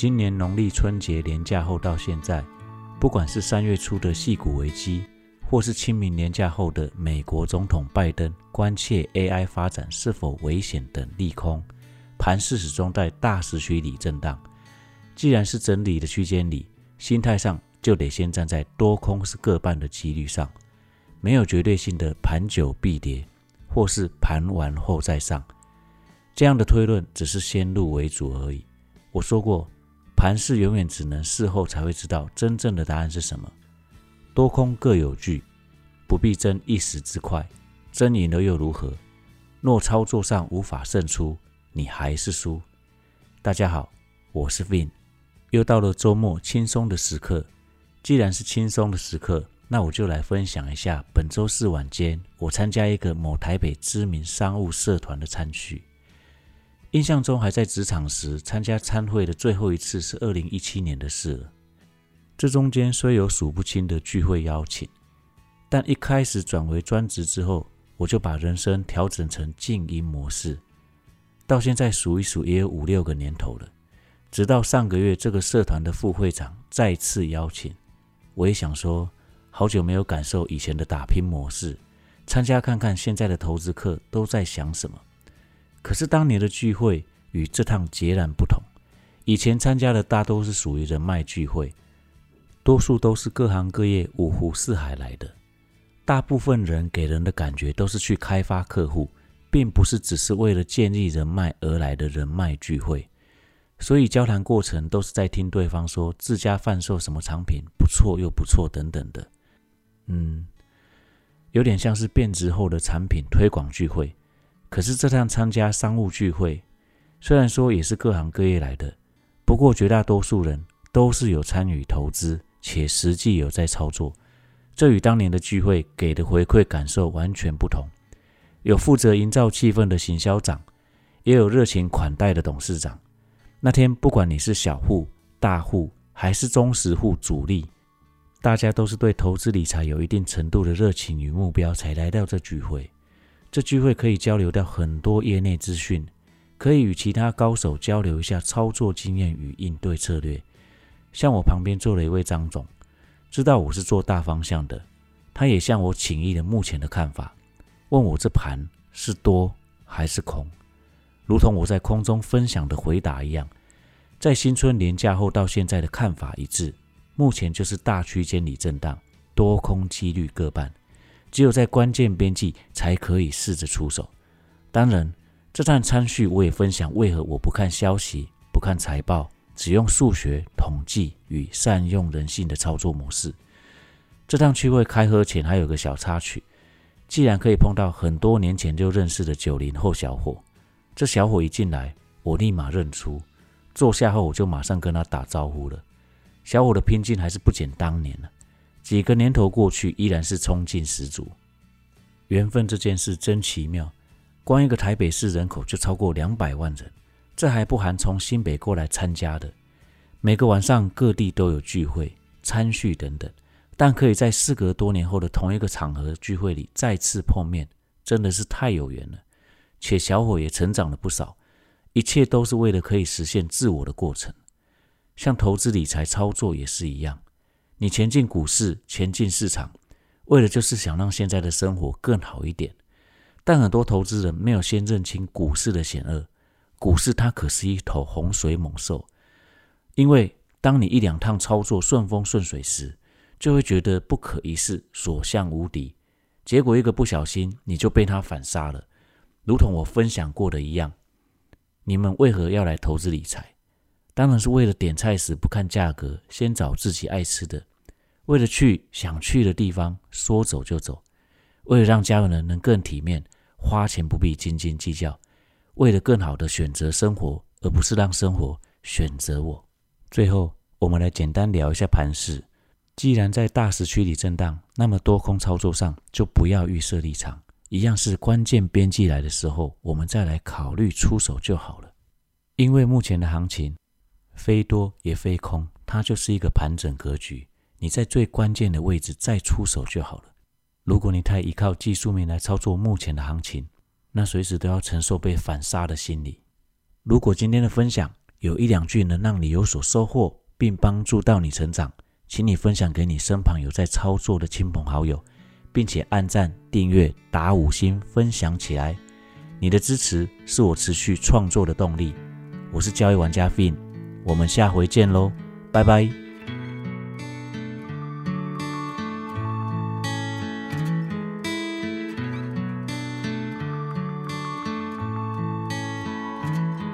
今年农历春节连假后到现在，不管是三月初的细股危机，或是清明年假后的美国总统拜登关切 AI 发展是否危险等利空，盘势始终在大时区里震荡。既然是整理的区间里，心态上就得先站在多空是各半的几率上，没有绝对性的盘久必跌，或是盘完后再上。这样的推论只是先入为主而已。我说过，盘势永远只能事后才会知道真正的答案是什么。多空各有据，不必争一时之快，争赢了又如何？若操作上无法胜出，你还是输。大家好，我是 Vin，又到了周末轻松的时刻。既然是轻松的时刻，那我就来分享一下本周四晚间我参加一个某台北知名商务社团的餐叙。印象中还在职场时参加参会的最后一次是二零一七年的事了。这中间虽有数不清的聚会邀请，但一开始转为专职之后，我就把人生调整成静音模式。到现在数一数也有五六个年头了。直到上个月，这个社团的副会长再次邀请，我也想说，好久没有感受以前的打拼模式，参加看看现在的投资客都在想什么。可是当年的聚会与这趟截然不同。以前参加的大都是属于人脉聚会，多数都是各行各业、五湖四海来的。大部分人给人的感觉都是去开发客户，并不是只是为了建立人脉而来的人脉聚会。所以交谈过程都是在听对方说自家贩售什么产品不错又不错等等的。嗯，有点像是变质后的产品推广聚会。可是这趟参加商务聚会，虽然说也是各行各业来的，不过绝大多数人都是有参与投资，且实际有在操作。这与当年的聚会给的回馈感受完全不同。有负责营造气氛的行销长，也有热情款待的董事长。那天不管你是小户、大户，还是中实户主力，大家都是对投资理财有一定程度的热情与目标才来到这聚会。这聚会可以交流到很多业内资讯，可以与其他高手交流一下操作经验与应对策略。像我旁边坐了一位张总，知道我是做大方向的，他也向我请益了目前的看法，问我这盘是多还是空，如同我在空中分享的回答一样，在新春年假后到现在的看法一致，目前就是大区间里震荡，多空几率各半。只有在关键边际才可以试着出手。当然，这段参序我也分享为何我不看消息、不看财报，只用数学统计与善用人性的操作模式。这趟聚会开喝前还有个小插曲，既然可以碰到很多年前就认识的九零后小伙，这小伙一进来，我立马认出。坐下后，我就马上跟他打招呼了。小伙的拼劲还是不减当年了。几个年头过去，依然是冲劲十足。缘分这件事真奇妙，光一个台北市人口就超过两百万人，这还不含从新北过来参加的。每个晚上各地都有聚会、参叙等等，但可以在事隔多年后的同一个场合聚会里再次碰面，真的是太有缘了。且小伙也成长了不少，一切都是为了可以实现自我的过程。像投资理财操作也是一样。你前进股市，前进市场，为的就是想让现在的生活更好一点。但很多投资人没有先认清股市的险恶，股市它可是一头洪水猛兽。因为当你一两趟操作顺风顺水时，就会觉得不可一世，所向无敌。结果一个不小心，你就被他反杀了。如同我分享过的一样，你们为何要来投资理财？当然是为了点菜时不看价格，先找自己爱吃的。为了去想去的地方，说走就走；为了让家人能更体面，花钱不必斤斤计较；为了更好的选择生活，而不是让生活选择我。最后，我们来简单聊一下盘势。既然在大时区里震荡，那么多空操作上就不要预设立场，一样是关键边际来的时候，我们再来考虑出手就好了。因为目前的行情非多也非空，它就是一个盘整格局。你在最关键的位置再出手就好了。如果你太依靠技术面来操作目前的行情，那随时都要承受被反杀的心理。如果今天的分享有一两句能让你有所收获，并帮助到你成长，请你分享给你身旁有在操作的亲朋好友，并且按赞、订阅、打五星、分享起来。你的支持是我持续创作的动力。我是交易玩家 Fin，我们下回见喽，拜拜。